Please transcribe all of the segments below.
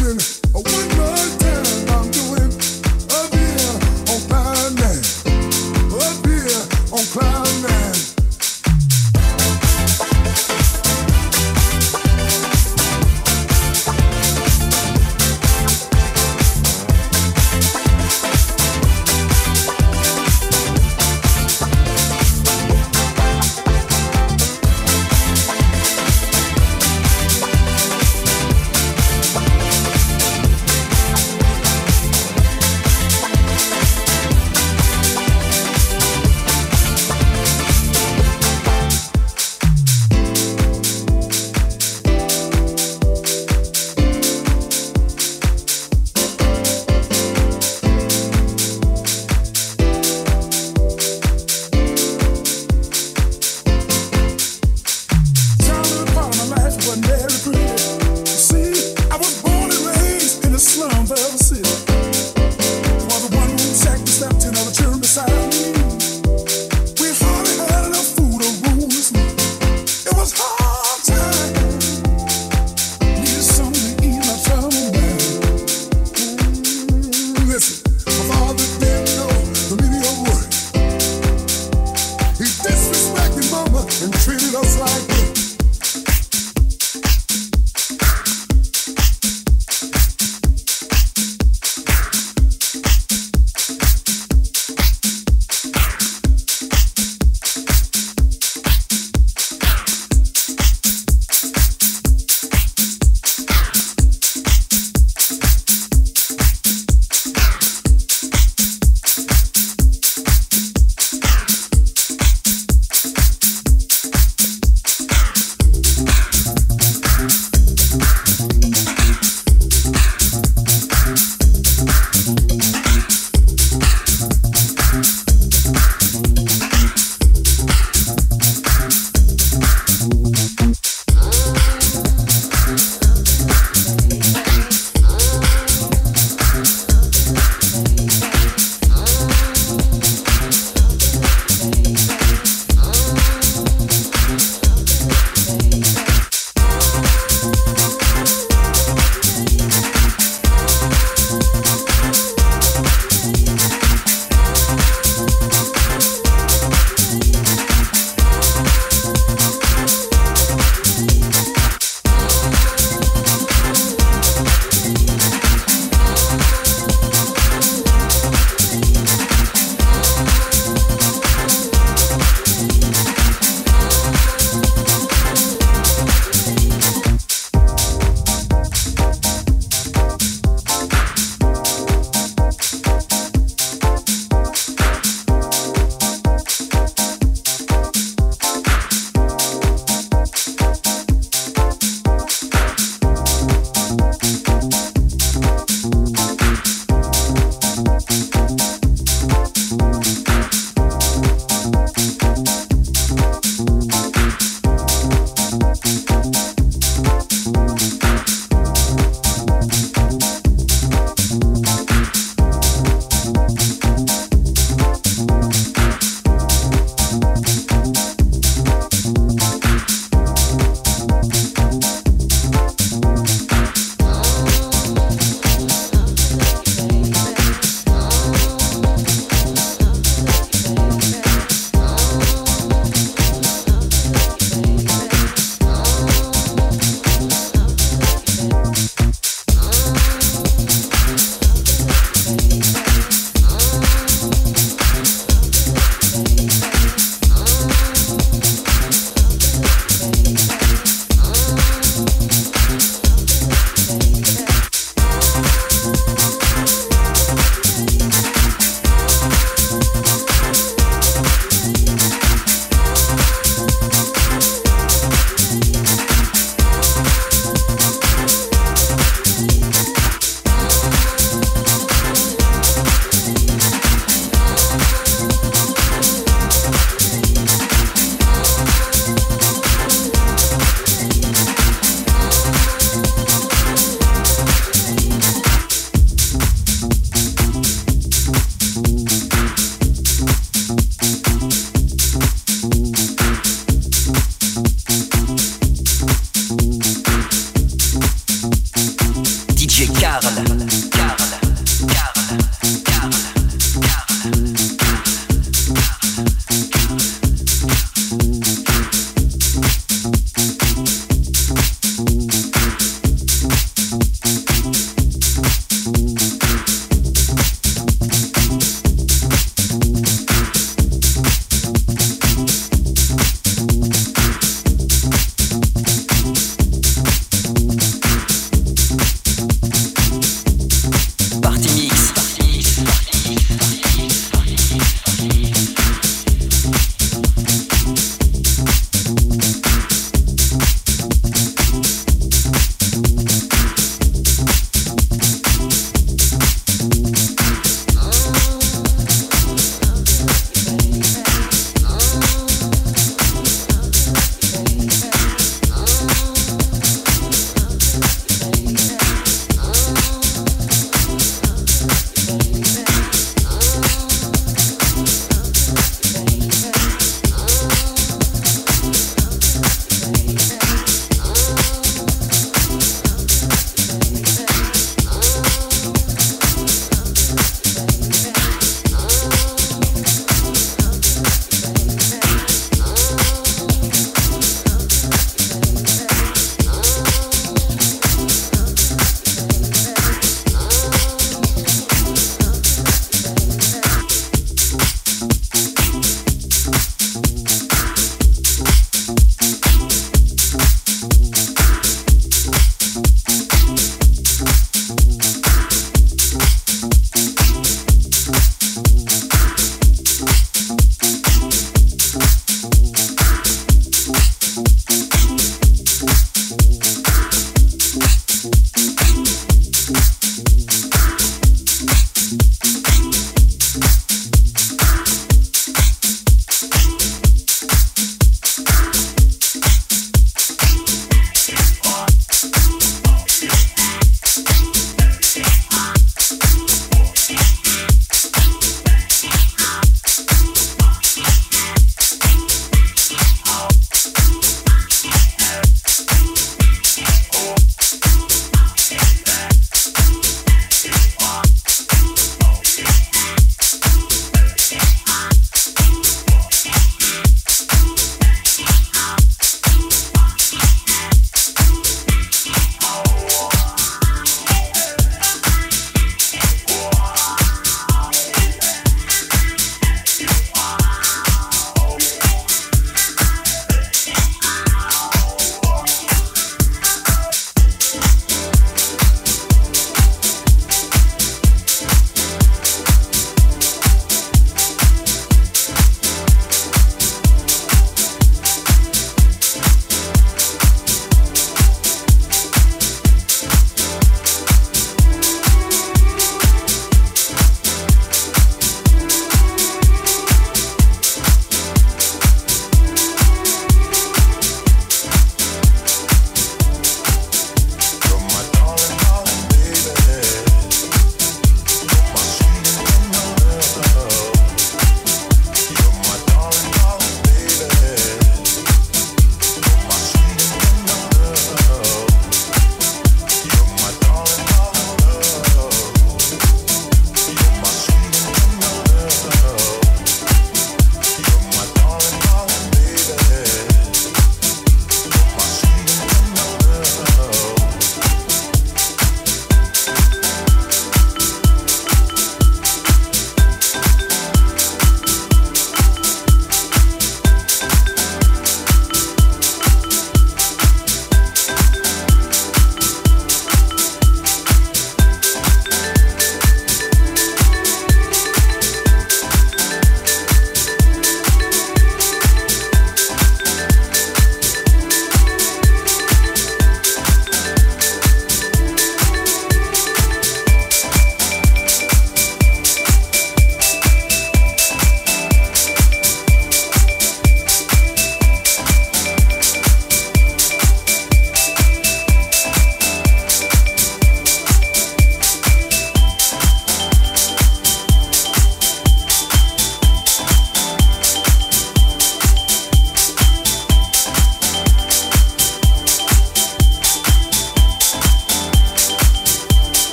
dancing. I went night.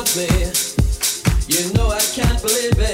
towards me. You know I can't believe it.